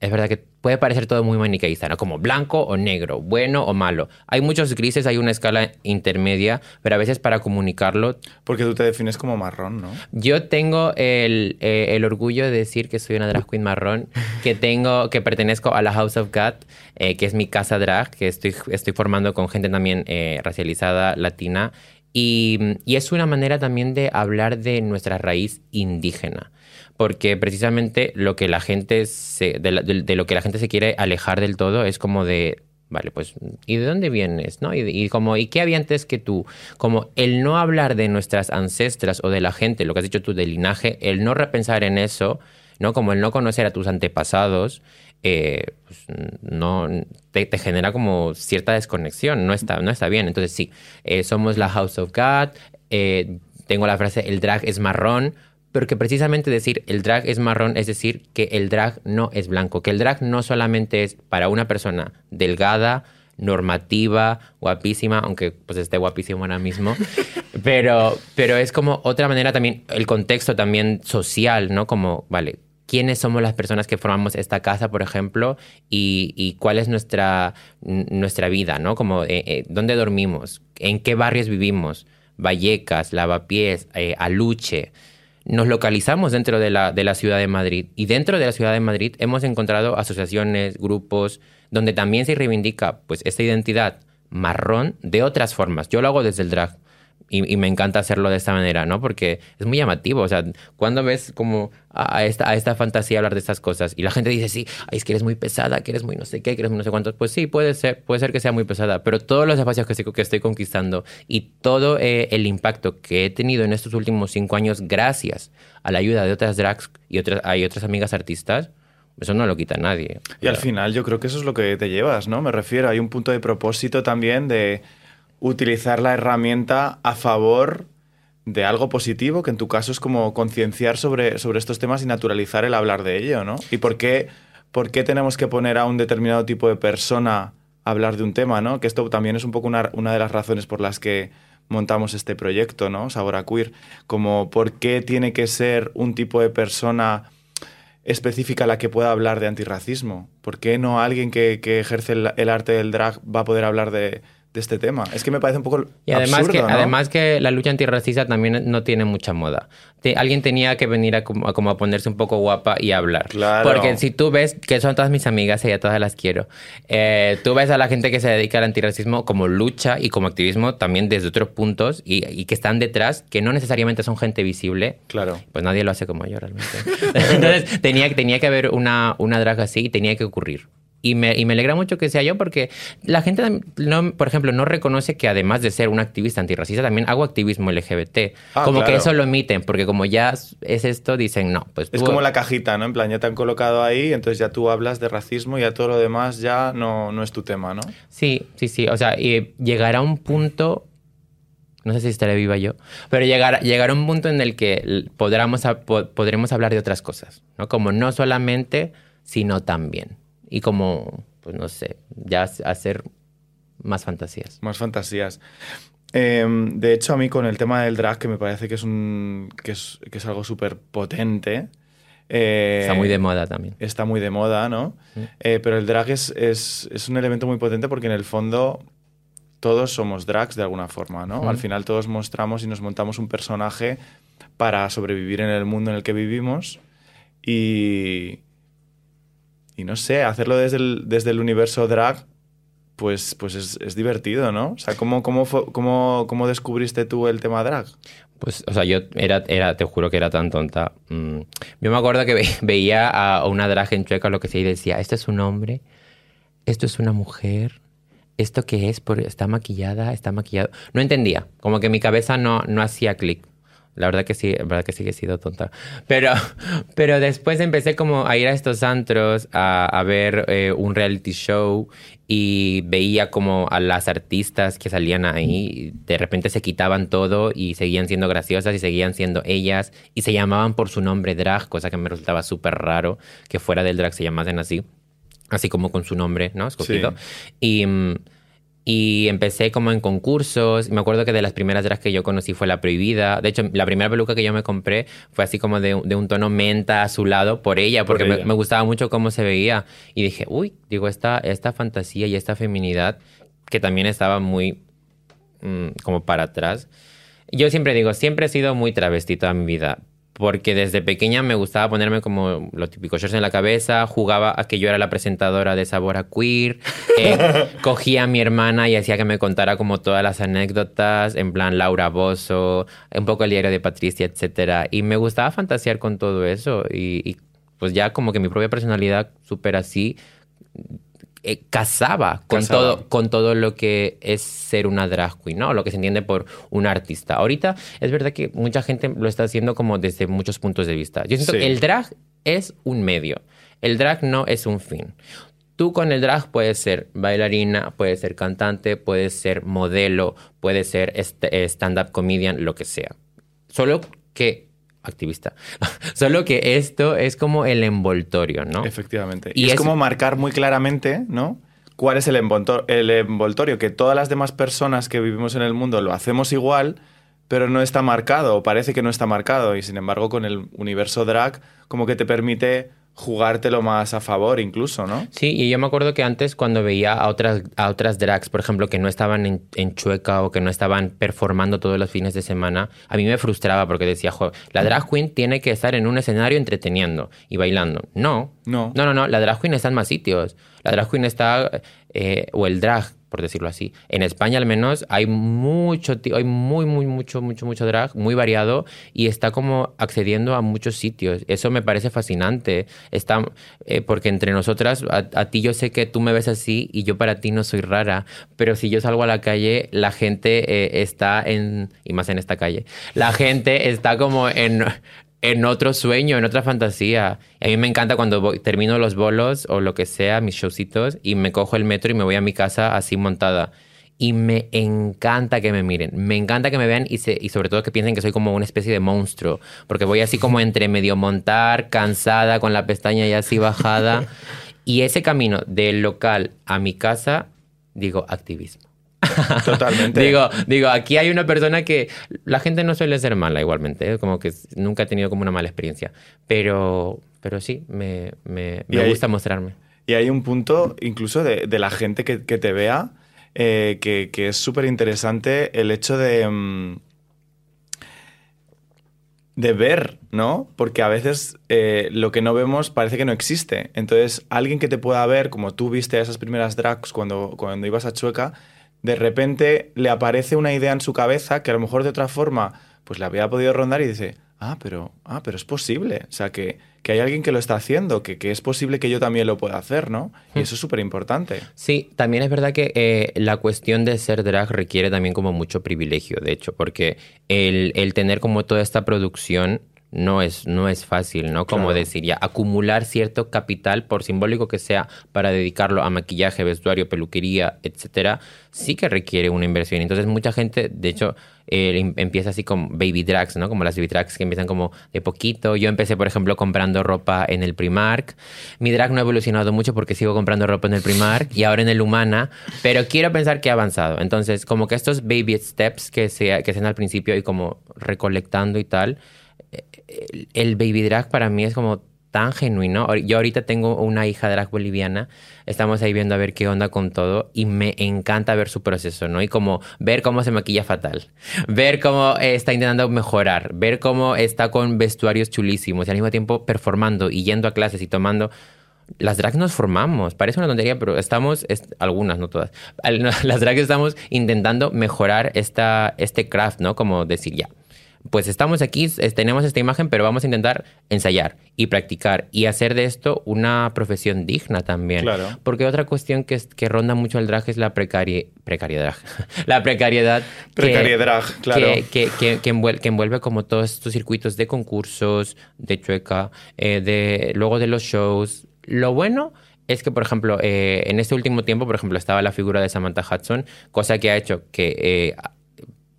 Es verdad que puede parecer todo muy maniqueísta, ¿no? Como blanco o negro, bueno o malo. Hay muchos grises, hay una escala intermedia, pero a veces para comunicarlo... Porque tú te defines como marrón, ¿no? Yo tengo el, eh, el orgullo de decir que soy una drag queen marrón, que tengo, que pertenezco a la House of God, eh, que es mi casa drag, que estoy, estoy formando con gente también eh, racializada, latina, y, y es una manera también de hablar de nuestra raíz indígena porque precisamente lo que la gente se, de, lo que la gente se quiere alejar del todo es como de, Vale, pues, ¿y de dónde vienes? ¿no? Y, y, como, ¿y qué había antes que tú? Como el no hablar de nuestras ancestras o de la gente, lo que has dicho tú del linaje, el no repensar en eso, ¿no? Como el no conocer a tus antepasados, eh, pues, no te, te, genera como cierta desconexión, no está, no está bien. Entonces sí, eh, somos la House of God, eh, tengo la frase el drag es marrón, pero que precisamente decir el drag es marrón es decir que el drag no es blanco, que el drag no solamente es para una persona delgada, normativa, guapísima, aunque pues esté guapísimo ahora mismo, pero, pero es como otra manera también, el contexto también social, ¿no? Como, vale, quiénes somos las personas que formamos esta casa, por ejemplo, y, y cuál es nuestra, nuestra vida, ¿no? Como, eh, eh, ¿dónde dormimos? ¿En qué barrios vivimos? Vallecas, Lavapiés, eh, Aluche. Nos localizamos dentro de la, de la ciudad de Madrid y dentro de la ciudad de Madrid hemos encontrado asociaciones, grupos, donde también se reivindica pues esta identidad marrón de otras formas. Yo lo hago desde el drag. Y, y, me encanta hacerlo de esta manera, ¿no? Porque es muy llamativo. O sea, cuando ves como a, a, esta, a esta fantasía hablar de estas cosas y la gente dice, sí, ay, es que eres muy pesada, que eres muy no sé qué, que eres muy no sé cuántos. Pues sí, puede ser, puede ser que sea muy pesada, pero todos los espacios que estoy, que estoy conquistando y todo eh, el impacto que he tenido en estos últimos cinco años gracias a la ayuda de otras drags y otras, hay otras amigas artistas, eso no lo quita nadie. Y al final yo creo que eso es lo que te llevas, ¿no? Me refiero, hay un punto de propósito también de utilizar la herramienta a favor de algo positivo, que en tu caso es como concienciar sobre, sobre estos temas y naturalizar el hablar de ello, ¿no? ¿Y por qué, por qué tenemos que poner a un determinado tipo de persona a hablar de un tema, ¿no? Que esto también es un poco una, una de las razones por las que montamos este proyecto, ¿no? Sabora Queer, como por qué tiene que ser un tipo de persona específica la que pueda hablar de antirracismo. ¿Por qué no alguien que, que ejerce el arte del drag va a poder hablar de, de este tema. Es que me parece un poco y además absurdo, que ¿no? además que la lucha antirracista también no tiene mucha moda. Te, alguien tenía que venir a como, a como, a ponerse un poco guapa y hablar. Claro. Porque si tú ves que son todas mis amigas y a todas las quiero, eh, tú ves a la gente que se dedica al antirracismo como lucha y como activismo también desde otros puntos y, y que están detrás, que no necesariamente son gente visible. Claro. Pues nadie lo hace como yo realmente. Entonces tenía, tenía que haber una, una drag así y tenía que ocurrir. Y me, y me, alegra mucho que sea yo porque la gente, no, por ejemplo, no reconoce que además de ser un activista antirracista, también hago activismo LGBT. Ah, como claro. que eso lo omiten, porque como ya es esto, dicen, no, pues... Tú... Es como la cajita, ¿no? En plan, ya te han colocado ahí, entonces ya tú hablas de racismo y ya todo lo demás ya no, no es tu tema, ¿no? Sí, sí, sí. O sea, y llegará un punto no sé si estaré viva yo, pero llegar, llegará un punto en el que podremos, podremos hablar de otras cosas, ¿no? Como no solamente, sino también y como, pues no sé, ya hacer más fantasías. Más fantasías. Eh, de hecho, a mí con el tema del drag, que me parece que es, un, que es, que es algo súper potente. Eh, está muy de moda también. Está muy de moda, ¿no? Mm. Eh, pero el drag es, es, es, un elemento muy potente porque en el fondo todos somos drags de alguna forma, ¿no? Mm. Al final todos mostramos y nos montamos un personaje para sobrevivir en el mundo en el que vivimos y, y no sé, hacerlo desde el, desde el universo drag, pues, pues es, es, divertido, ¿no? O sea, ¿cómo, cómo, cómo, ¿cómo descubriste tú el tema drag? Pues, o sea, yo era, era, te juro que era tan tonta. Mm. Yo me acuerdo que ve, veía a una drag en Chueca lo que sea y decía, esto es un hombre, esto es una mujer, ¿esto qué es? ¿Está maquillada? ¿Está maquillado? No entendía, como que mi cabeza no, no hacía clic. La verdad que sí, la verdad que sí que he sido tonta. Pero, pero después empecé como a ir a estos antros, a, a ver eh, un reality show y veía como a las artistas que salían ahí, de repente se quitaban todo y seguían siendo graciosas y seguían siendo ellas y se llamaban por su nombre drag, cosa que me resultaba súper raro que fuera del drag se llamasen así, así como con su nombre, ¿no? Escogido. Sí. Y... Y empecé como en concursos. Me acuerdo que de las primeras drags que yo conocí fue La Prohibida. De hecho, la primera peluca que yo me compré fue así como de, de un tono menta azulado por ella, porque por ella. Me, me, gustaba mucho cómo se veía. Y dije, uy, digo, esta, esta fantasía y esta feminidad que también estaba muy mmm, como para atrás. Yo siempre digo, siempre he sido muy travesti toda mi vida, porque desde pequeña me gustaba ponerme como lo típico shorts en la cabeza, jugaba a que yo era la presentadora de Sabor a Queer, eh, cogía a mi hermana y hacía que me contara como todas las anécdotas, en plan Laura Bozo, un poco el diario de Patricia, etc. Y me gustaba fantasear con todo eso y, y pues ya como que mi propia personalidad súper así eh, casaba con Casaba. todo con todo lo que es ser una drag queen, ¿no? Lo que se entiende por un artista. Ahorita es verdad que mucha gente lo está haciendo como desde muchos puntos de vista. Yo siento Sí. que el drag es un medio. El drag no es un fin. Tú con el drag puedes ser bailarina, puedes ser cantante, puedes ser modelo, puedes ser eh, stand-up comedian, lo que sea. Solo que activista. Solo que esto es como el envoltorio, ¿no? Efectivamente. Y Y, es, es- como marcar muy claramente, ¿no? ¿Cuál es el envoltor- el envoltorio? Que todas las demás personas que vivimos en el mundo lo hacemos igual, pero no está marcado, o parece que no está marcado. Y sin embargo, con el universo drag, como que te permite jugártelo más a favor, incluso, ¿no? Sí, y yo me acuerdo que antes cuando veía a otras, a otras drags, por ejemplo, que no estaban en, en Chueca o que no estaban performando todos los fines de semana, a mí me frustraba porque decía, "Jo, la drag queen tiene que estar en un escenario entreteniendo y bailando. No, No. no, no, no, la drag queen está en más sitios. La drag queen está, eh, o el drag, por decirlo así. En España al menos hay mucho, hay muy, muy, mucho, mucho, mucho drag, muy variado y está como accediendo a muchos sitios. Eso me parece fascinante. Está, eh, porque entre nosotras, a, a ti yo sé que tú me ves así y yo para ti no soy rara, pero si yo salgo a la calle, la gente eh, está en, y más en esta calle, la gente está como en en otro sueño, en otra fantasía. A mí me encanta cuando voy- termino los bolos o lo que sea, mis showcitos, y me cojo el metro y me voy a mi casa así montada. Y me encanta que me miren, me encanta que me vean y, se- y sobre todo que piensen que soy como una especie de monstruo, porque voy así como entre medio montar, cansada, con la pestaña ya así bajada. Y ese camino del local a mi casa, digo, activismo. Totalmente. Digo, digo, aquí hay una persona que la gente no suele ser mala igualmente, ¿eh? como que nunca he tenido como una mala experiencia, pero, pero sí, me, me, me gusta mostrarme. Y hay un punto incluso de, de la gente que, que te vea eh, que, que es súper interesante el hecho de, mm, de ver, ¿no? Porque a veces eh, lo que no vemos parece que no existe. Entonces, alguien que te pueda ver, como tú viste a esas primeras drags cuando, cuando ibas a Chueca, de repente le aparece una idea en su cabeza que a lo mejor de otra forma pues le había podido rondar y dice, ah, pero, ah, pero es posible. O sea, que, que hay alguien que lo está haciendo, que, que es posible que yo también lo pueda hacer, ¿no? Y eso es súper importante. Sí, también es verdad que eh, la cuestión de ser drag requiere también como mucho privilegio, de hecho, porque el, el tener como toda esta producción no es, no es fácil, ¿no? Como Claro. decir, ya, acumular cierto capital, por simbólico que sea, para dedicarlo a maquillaje, vestuario, peluquería, etcétera, sí que requiere una inversión. Entonces, mucha gente, de hecho, eh, em- empieza así como baby drags, ¿no? Como las baby drags que empiezan como de poquito. Yo empecé, por ejemplo, comprando ropa en el Primark. Mi drag no ha evolucionado mucho porque sigo comprando ropa en el Primark y ahora en el Humana, pero quiero pensar que ha avanzado. Entonces, como que estos baby steps que se, que se hacen al principio y como recolectando y tal, el, baby drag para mí es como tan genuino. Yo ahorita tengo una hija drag boliviana, estamos ahí viendo a ver qué onda con todo y me encanta ver su proceso, ¿no? Y como ver cómo se maquilla fatal, ver cómo eh, está intentando mejorar, ver cómo está con vestuarios chulísimos y al mismo tiempo performando y yendo a clases y tomando... Las drags nos formamos, parece una tontería, pero estamos, es- algunas, no todas, las drags estamos intentando mejorar esta, este craft, ¿no? Como decir, ya, pues estamos aquí, tenemos esta imagen, pero vamos a intentar ensayar y practicar y hacer de esto una profesión digna también. Claro. Porque otra cuestión que, es- que ronda mucho el drag es la precari precariedad. la precariedad. que- Precariedad, claro. Que, que, que, que envuelve como todos estos circuitos de concursos, de chueca, eh, de, luego de los shows. Lo bueno es que, por ejemplo, eh, en este último tiempo, por ejemplo, estaba la figura de Samantha Hudson, cosa que ha hecho que eh,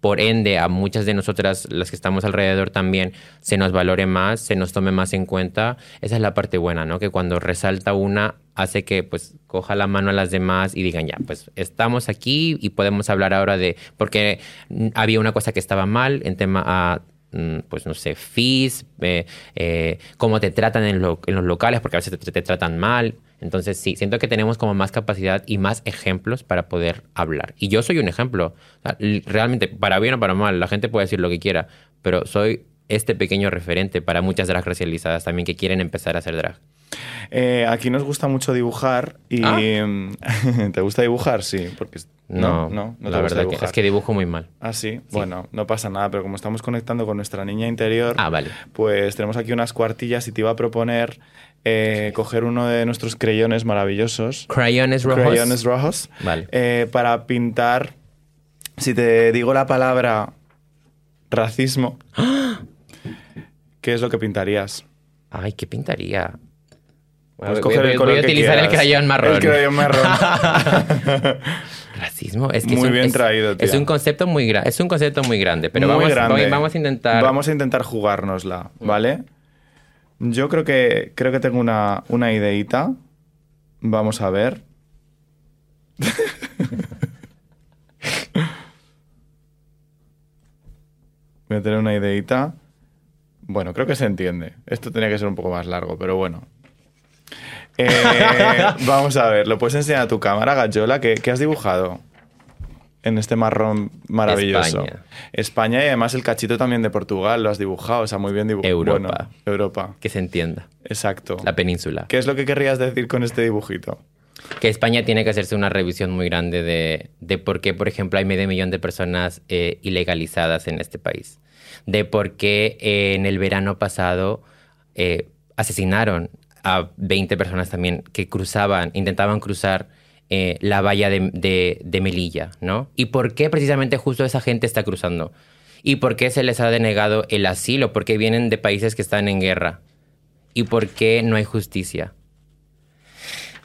por ende a muchas de nosotras, las que estamos alrededor también, se nos valore más, se nos tome más en cuenta. Esa es la parte buena, ¿no? Que cuando resalta una, hace que pues coja la mano a las demás y digan, ya, pues estamos aquí y podemos hablar ahora de, porque había una cosa que estaba mal en tema a pues no sé, fees, eh, eh, cómo te tratan en, lo- en los locales, porque a veces te, tratan mal. Entonces sí, siento que tenemos como más capacidad y más ejemplos para poder hablar. Y yo soy un ejemplo. Realmente, para bien o para mal, la gente puede decir lo que quiera, pero soy este pequeño referente para muchas drag racializadas también que quieren empezar a hacer drag. Eh, aquí nos gusta mucho dibujar y... Ah. ¿Te gusta dibujar? Sí, porque... No, no, no te la gusta verdad que, es que dibujo muy mal. Ah, sí. Bueno, no pasa nada, pero como estamos conectando con nuestra niña interior, Ah, vale. pues tenemos aquí unas cuartillas y te iba a proponer eh, coger uno de nuestros creyones maravillosos. Crayones rojos. Crayones rojos. Vale. eh, para pintar. Si te digo la palabra racismo, ¿qué es lo que pintaristas? Ay, ¿qué pintaría? Puedes Voy- coger voy- el voy color a que utilizar el quieras. crayón marrón. El crayón marrón. Racismo, es que Muy es un, bien es- traído. Es un concepto muy grande, es un concepto muy grande, pero Muy vamos, grande. voy- vamos a intentar. Vamos a intentar jugárnosla, ¿vale? Yo creo que, creo que tengo una, una ideita. Vamos a ver. Voy a tener una ideita. Bueno, creo que se entiende. Esto tenía que ser un poco más largo, pero bueno. Eh, vamos a ver, ¿lo puedes enseñar a tu cámara, Gayola? ¿Qué, qué has dibujado? En este marrón maravilloso. España. España y además el cachito también de Portugal lo has dibujado, o sea, muy bien dibujado. Europa. Europa, Que se entienda. exacto. La península. ¿Qué es lo que querrías decir con este dibujito? Que España tiene que hacerse una revisión muy grande de, de por qué, por ejemplo, hay medio millón de personas eh, ilegalizadas en este país. De por qué eh, en el verano pasado asesinaron a 20 personas también que cruzaban, intentaban cruzar eh, la valla de, de- de Melilla, ¿no? Y por qué precisamente justo esa gente está cruzando. Y por qué se les ha denegado el asilo, porque vienen de países que están en guerra. Y por qué no hay justicia.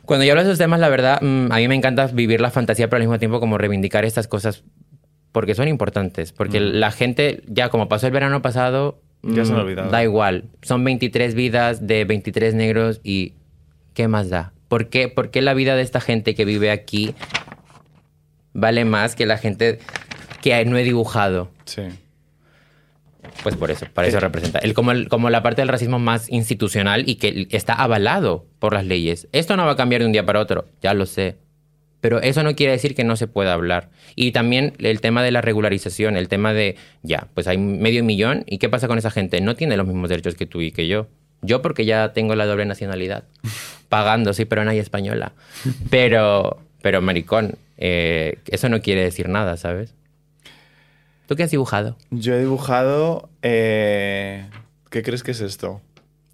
Cuando yo hablo de esos temas, la verdad, mm, a mí me encanta vivir la fantasía, pero al mismo tiempo como reivindicar estas cosas porque son importantes. Porque la gente, ya como pasó el verano pasado, Ya se han mm, olvidado. da igual. Son 23 vidas de 23 negros y ¿qué más da? ¿Por qué, por qué la vida de esta gente que vive aquí vale más que la gente que no he dibujado? Sí. Pues por eso, para eso Eh. representa. El, como, el- como la parte del racismo más institucional y que está avalado por las leyes. Esto no va a cambiar de un día para otro, ya lo sé. Pero eso no quiere decir que no se pueda hablar. Y también el tema de la regularización, el tema de, ya, pues hay medio millón, ¿y qué pasa con esa gente? No tiene los mismos derechos que tú y que yo. Yo porque ya tengo la doble nacionalidad. Pagando, sí, pero no hay española. Pero, pero maricón, eh, eso no quiere decir nada, ¿sabes? ¿Tú qué has dibujado? Yo he dibujado... eh, ¿Qué crees que es esto?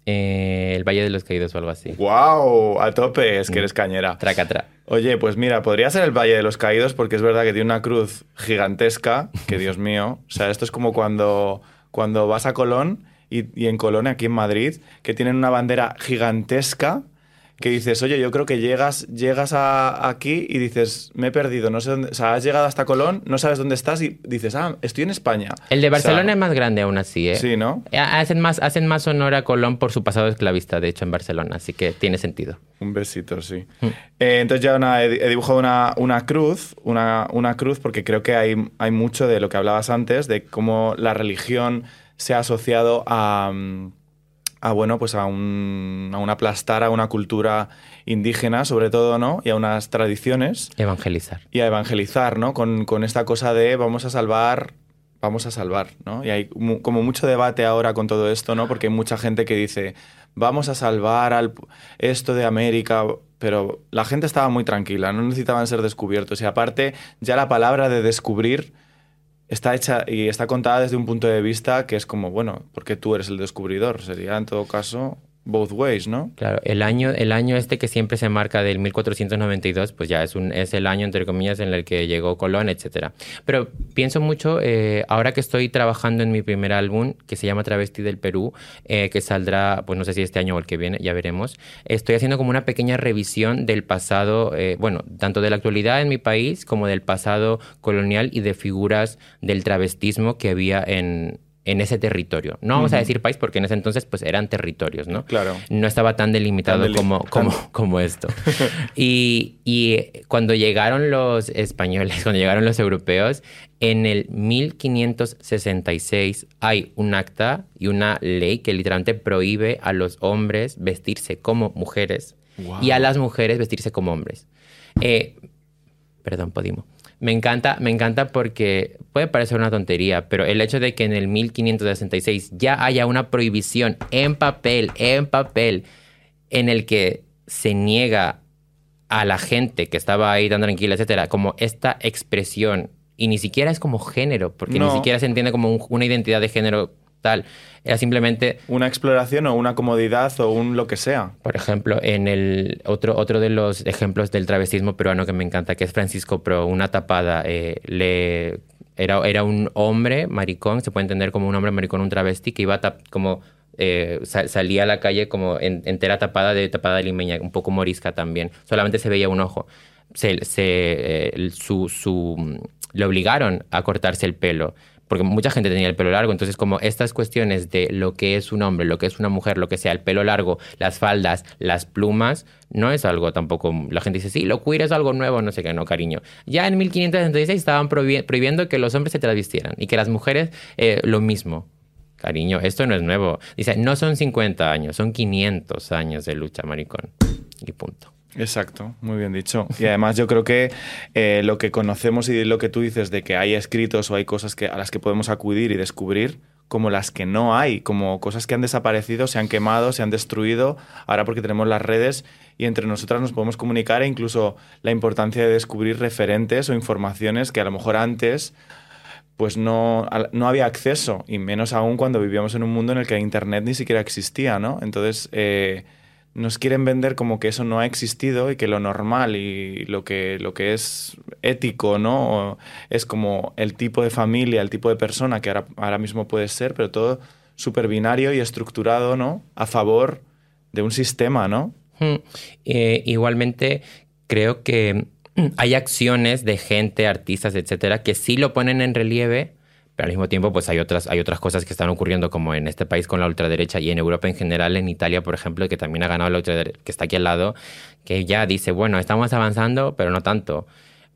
Eh, el Valle de los Caídos o algo así. ¡Wow! A tope, es que eres cañera. Tracatra. Oye, pues mira, podría ser el Valle de los Caídos porque es verdad que tiene una cruz gigantesca, que Dios mío, o sea, esto es como cuando, cuando vas a Colón y, y en Colón, aquí en Madrid, que tienen una bandera gigantesca que dices, oye, yo creo que llegas, llegas a, aquí y dices, me he perdido, no sé dónde, o sea, has llegado hasta Colón, no sabes dónde estás y dices, ah, estoy en España. El de O sea, Barcelona es más grande aún así, ¿eh? Sí, ¿no? Eh, Hacen más, hacen más honor a Colón por su pasado esclavista, de hecho, en Barcelona, así que tiene sentido. Un besito, sí. Mm. Eh, entonces ya una- he, he dibujado una, una cruz, una, una cruz, porque creo que hay, hay mucho de lo que hablabas antes, de cómo la religión se ha asociado a, mm, a bueno, pues a un, a un aplastar a una cultura indígena, sobre todo, ¿no? Y a unas tradiciones Evangelizar. y a evangelizar, ¿no? Con, con esta cosa de vamos a salvar, vamos a salvar, ¿no? Y hay mu- como mucho debate ahora con todo esto, ¿no? Porque hay mucha gente que dice, vamos a salvar al, esto de América, pero la gente estaba muy tranquila, no necesitaban ser descubiertos. Y aparte, ya la palabra de descubrir está hecha y está contada desde un punto de vista que es como, bueno, porque tú eres el descubridor. Sería en todo caso both ways, ¿no? Claro, el año, el año este que siempre se marca del 1492, pues ya es, un, es el año, entre comillas, en el que llegó Colón, etc. Pero pienso mucho, eh, ahora que estoy trabajando en mi primer álbum, que se llama Travesti del Perú, eh, que saldrá, pues no sé si este año o el que viene, ya veremos, estoy haciendo como una pequeña revisión del pasado, eh, bueno, tanto de la actualidad en mi país como del pasado colonial y de figuras del travestismo que había en... En ese territorio. No vamos a decir país porque en ese entonces pues eran territorios, ¿no? Claro. no estaba tan delimitado Tan deli- como, como, como esto. y, y cuando llegaron los españoles, cuando llegaron los europeos, en el 1566 hay un acta y una ley que literalmente prohíbe a los hombres vestirse como mujeres Wow. y a las mujeres vestirse como hombres. Eh, perdón, Podimo. Me encanta, me encanta porque puede parecer una tontería, pero el hecho de que en el 1566 ya haya una prohibición en papel, en papel, en el que se niega a la gente que estaba ahí tan tranquila, etcétera, como esta expresión, y ni siquiera es como género, porque ni siquiera se entiende como un- una identidad de género tal. Era simplemente Una exploración o una comodidad o un lo que sea. por ejemplo, en el otro, otro de los ejemplos del travestismo peruano que me encanta, que es Francisco Pro, una tapada, eh, le, era, era un hombre maricón, se puede entender como un hombre maricón, un travesti, que iba tap- como eh, sa- salía a la calle como en- entera tapada de tapada limeña, un poco morisca también, solamente se veía un ojo. Se, se, eh, su, su, le obligaron a cortarse el pelo porque mucha gente tenía el pelo largo, entonces como estas cuestiones de lo que es un hombre, lo que es una mujer, lo que sea, el pelo largo, las faldas, las plumas, no es algo tampoco, la gente dice, sí, lo queer es algo nuevo, no sé qué, no, cariño. Ya en 1566 estaban prohibi- prohibiendo que los hombres se travistieran y que las mujeres eh, lo mismo. Cariño, esto no es nuevo. Dice, no son 50 años, son 500 años de lucha, maricón. Y punto. Exacto, muy bien dicho. Y además yo creo que eh, lo que conocemos y lo que tú dices de que hay escritos o hay cosas que, a las que podemos acudir y descubrir, como las que no hay, como cosas que han desaparecido, se han quemado, se han destruido, ahora porque tenemos las redes y entre nosotras nos podemos comunicar e incluso la importancia de descubrir referentes o informaciones que a lo mejor antes pues no, no había acceso, y menos aún cuando vivíamos en un mundo en el que Internet ni siquiera existía, ¿no? Entonces, eh, nos quieren vender como que eso no ha existido y que lo normal y lo que, lo que es ético, ¿no? Es como el tipo de familia, el tipo de persona que ahora, ahora mismo puede ser, pero todo súper binario y estructurado, ¿no? A favor de un sistema, ¿no? Mm. Eh, igualmente, creo que hay acciones de gente, artistas, etcétera, que sí lo ponen en relieve, pero al mismo tiempo, pues hay otras, hay otras cosas que están ocurriendo, como en este país con la ultraderecha y en Europa en general, en Italia, por ejemplo, que también ha ganado la ultraderecha, que está aquí al lado, que ya dice, bueno, estamos avanzando, pero no tanto.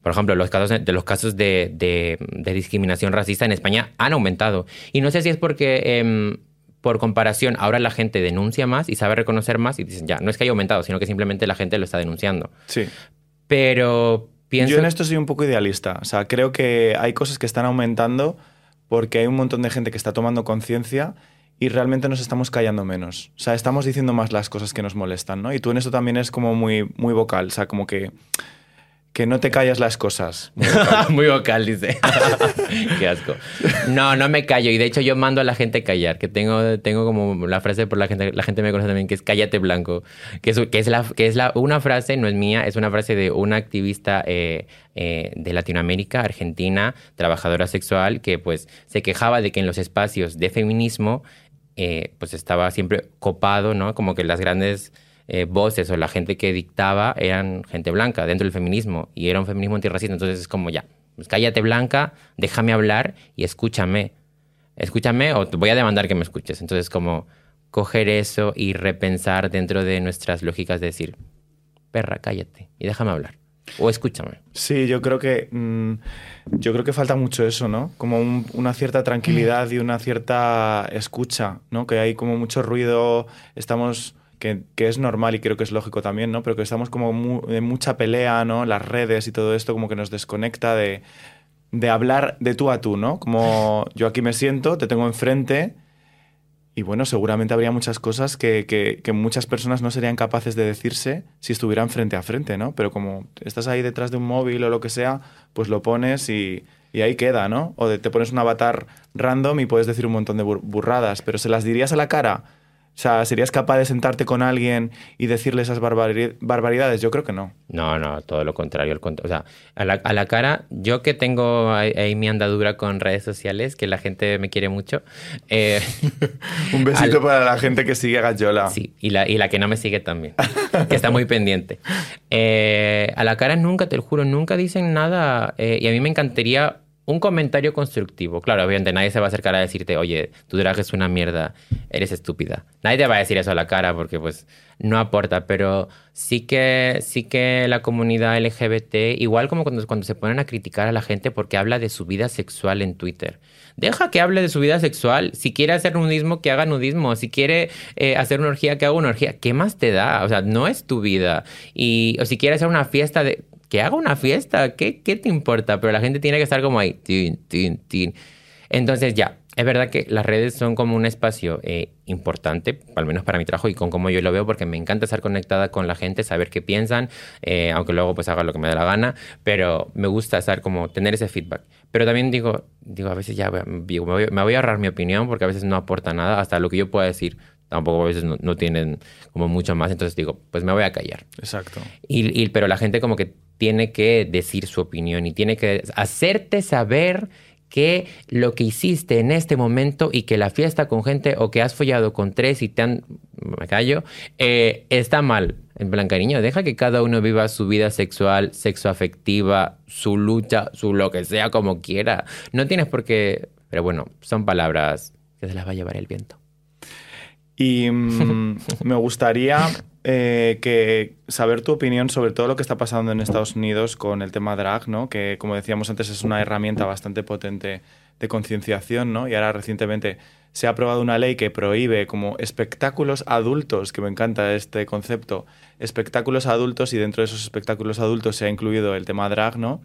Por ejemplo, los casos de los casos de, de- de discriminación racista en España han aumentado. Y no sé si es porque, em, por comparación, ahora la gente denuncia más y sabe reconocer más y dicen, ya, no es que haya aumentado, sino que simplemente la gente lo está denunciando. Sí. Pero pienso... Yo en esto soy un poco idealista. O sea, creo que hay cosas que están aumentando porque hay un montón de gente que está tomando conciencia y realmente nos estamos callando menos. O sea, estamos diciendo más las cosas que nos molestan, ¿no? Y tú en eso también es como muy, muy vocal. O sea, como que, que no te callas las cosas. Muy vocal. Muy vocal, dice. Qué asco. No, no me callo. Y de hecho yo mando a la gente callar. Que tengo, tengo como la frase por la gente, la gente me conoce también, que es cállate blanco. Que es, que es, la, que es la, una frase, no es mía, es una frase de una activista eh, eh, de Latinoamérica, argentina, trabajadora sexual, que pues se quejaba de que en los espacios de feminismo eh, pues estaba siempre copado, ¿no? Como que las grandes eh, voces o la gente que dictaba eran gente blanca dentro del feminismo y era un feminismo antirracista. Entonces es como ya, pues cállate blanca, déjame hablar y escúchame. Escúchame o te voy a demandar que me escuches. Entonces como coger eso y repensar dentro de nuestras lógicas de decir, perra, cállate y déjame hablar. O escúchame. Sí, yo creo que mm, yo creo que falta mucho eso, ¿no? Como un- una cierta tranquilidad y una cierta escucha, ¿no? Que hay como mucho ruido, estamos que, que es normal y creo que es lógico también, ¿no? Pero que estamos como mu- en mucha pelea, ¿no? Las redes y todo esto como que nos desconecta de, de hablar de tú a tú, ¿no? Como yo aquí me siento, te tengo enfrente y bueno, seguramente habría muchas cosas que, que- que muchas personas no serían capaces de decirse si estuvieran frente a frente, ¿no? Pero como estás ahí detrás de un móvil o lo que sea, pues lo pones y, y ahí queda, ¿no? O de- te pones un avatar random y puedes decir un montón de bur- burradas, pero ¿se las dirías a la cara? O sea, ¿serías capaz de sentarte con alguien y decirle esas barbari- barbaridades? Yo creo que no. No, no, todo lo contrario. al contra- O sea, a la, a la cara, yo que tengo ahí, ahí mi andadura con redes sociales, que la gente me quiere mucho. eh, Un besito Al- para la gente que sigue a Gayola. Sí, y la, y la que no me sigue también, que está muy pendiente. Eh, a la cara nunca, te lo juro, nunca dicen nada. eh, y a mí me encantaría un comentario constructivo. Claro, obviamente nadie se va a acercar a decirte, oye, tu drag es una mierda, eres estúpida. Nadie te va a decir eso a la cara porque pues no aporta, pero sí que, sí que la comunidad LGBT, igual como cuando, cuando se ponen a criticar a la gente porque habla de su vida sexual en Twitter. Deja que hable de su vida sexual. Si quiere hacer nudismo, que haga nudismo. Si quiere eh, hacer una orgía, que haga una orgía. ¿Qué más te da? O sea, no es tu vida. Y, o si quiere hacer una fiesta de... Que haga una fiesta. ¿Qué, qué te importa? Pero la gente tiene que estar como ahí. Tin, tin, tin. Entonces ya, es verdad que las redes son como un espacio eh, importante, al menos para mi trabajo y con cómo yo lo veo, porque me encanta estar conectada con la gente, saber qué piensan, eh, aunque luego pues haga lo que me dé la gana, pero me gusta estar como tener ese feedback. Pero también digo, digo a veces ya digo, me, voy, a ahorrar mi opinión porque a veces no aporta nada, hasta lo que yo pueda decir tampoco a veces no, tienen como mucho más, entonces digo, pues me voy a callar. Exacto. Y, y, pero la gente como que tiene que decir su opinión y tiene que hacerte saber que lo que hiciste en este momento y que la fiesta con gente o que has follado con tres y te han... me callo, eh, está mal. En plan, cariño, deja que cada uno viva su vida sexual, sexoafectiva, su lucha, su lo que sea como quiera. No tienes por qué... Pero bueno, son palabras que se las va a llevar el viento. Y mm, me gustaría eh, que saber tu opinión sobre todo lo que está pasando en Estados Unidos con el tema drag, ¿no? Que como decíamos antes es una herramienta bastante potente de concienciación, ¿no? Y ahora recientemente se ha aprobado una ley que prohíbe como espectáculos adultos, que me encanta este concepto, espectáculos adultos y dentro de esos espectáculos adultos se ha incluido el tema drag, ¿no?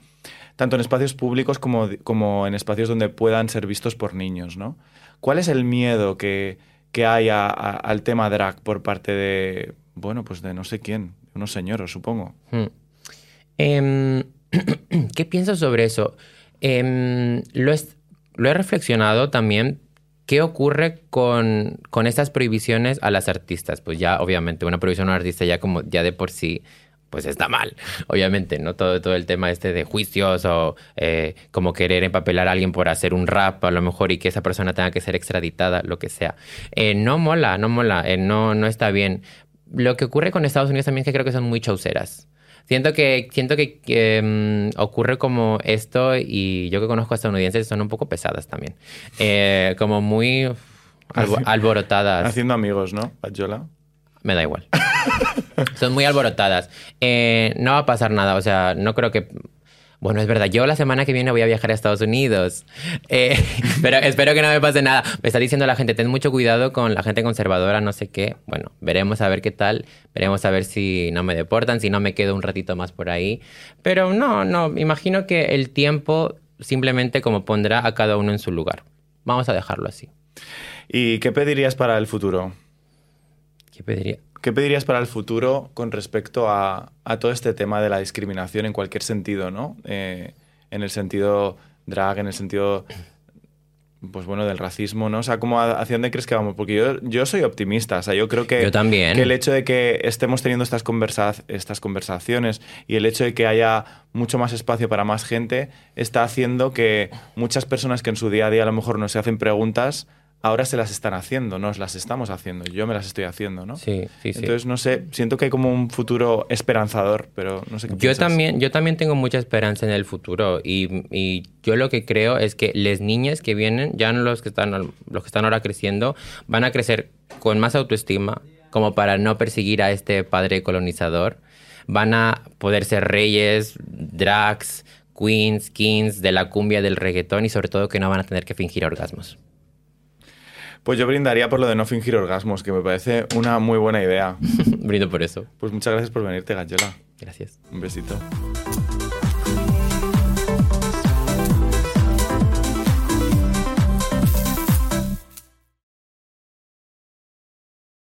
Tanto en espacios públicos como, como en espacios donde puedan ser vistos por niños, ¿no? ¿Cuál es el miedo que, que hay al tema drag por parte de bueno, pues de no sé quién, unos señores, supongo. Hmm. Em, ¿Qué piensas sobre eso? Em, lo, he reflexionado también. ¿Qué ocurre con, con, estas prohibiciones a las artistas? Pues ya, obviamente, una prohibición a un artista ya como ya de por sí pues está mal, obviamente, ¿no? Todo, todo el tema este de juicios o eh, como querer empapelar a alguien por hacer un rap a lo mejor y que esa persona tenga que ser extraditada, lo que sea. Eh, no mola, no mola, eh, no, no está bien lo que ocurre con Estados Unidos también es que creo que son muy chauceras. Siento que, siento que, mm, ocurre como esto y yo que conozco a estadounidenses son un poco pesadas también. Eh, como muy alborotadas. Haciendo amigos, ¿no? Pachola. Me da igual. son muy alborotadas. Eh, no va a pasar nada, o sea, no creo que bueno, es verdad, yo la semana que viene voy a viajar a Estados Unidos, eh, pero espero que no me pase nada. Me está diciendo la gente, ten mucho cuidado con la gente conservadora, no sé qué. Bueno, veremos a ver qué tal, veremos a ver si no me deportan, si no me quedo un ratito más por ahí. Pero no, no, imagino que el tiempo simplemente como pondrá a cada uno en su lugar. Vamos a dejarlo así. ¿Y qué pedirías para el futuro? ¿Qué pediría? ¿Qué pedirías para el futuro con respecto a, todo este tema de la discriminación en cualquier sentido, ¿no? Eh, en el sentido drag, en el sentido, pues bueno, del racismo, ¿no? O sea, ¿cómo, ¿hacia dónde crees que vamos? Porque yo, yo soy optimista, o sea, yo creo que, yo también. que el hecho de que estemos teniendo estas, estas conversaciones y el hecho de que haya mucho más espacio para más gente está haciendo que muchas personas que en su día a día a lo mejor no se hacen preguntas, ahora se las están haciendo, nos las estamos haciendo, yo me las estoy haciendo, ¿no? Sí, sí, sí. Entonces, no sé, siento que hay como un futuro esperanzador, pero no sé qué yo También, yo también tengo mucha esperanza en el futuro y, y, yo lo que creo es que las niñas que vienen, ya no los que, están, los que están ahora creciendo, van a crecer con más autoestima, como para no perseguir a este padre colonizador. Van a poder ser reyes, drags, queens, kings de la cumbia, del reggaetón y sobre todo que no van a tener que fingir orgasmos. Pues yo brindaría por lo de no fingir orgasmos, que me parece una muy buena idea. Brindo por eso. Pues muchas gracias por venirte, Gayola. Gracias. Un besito.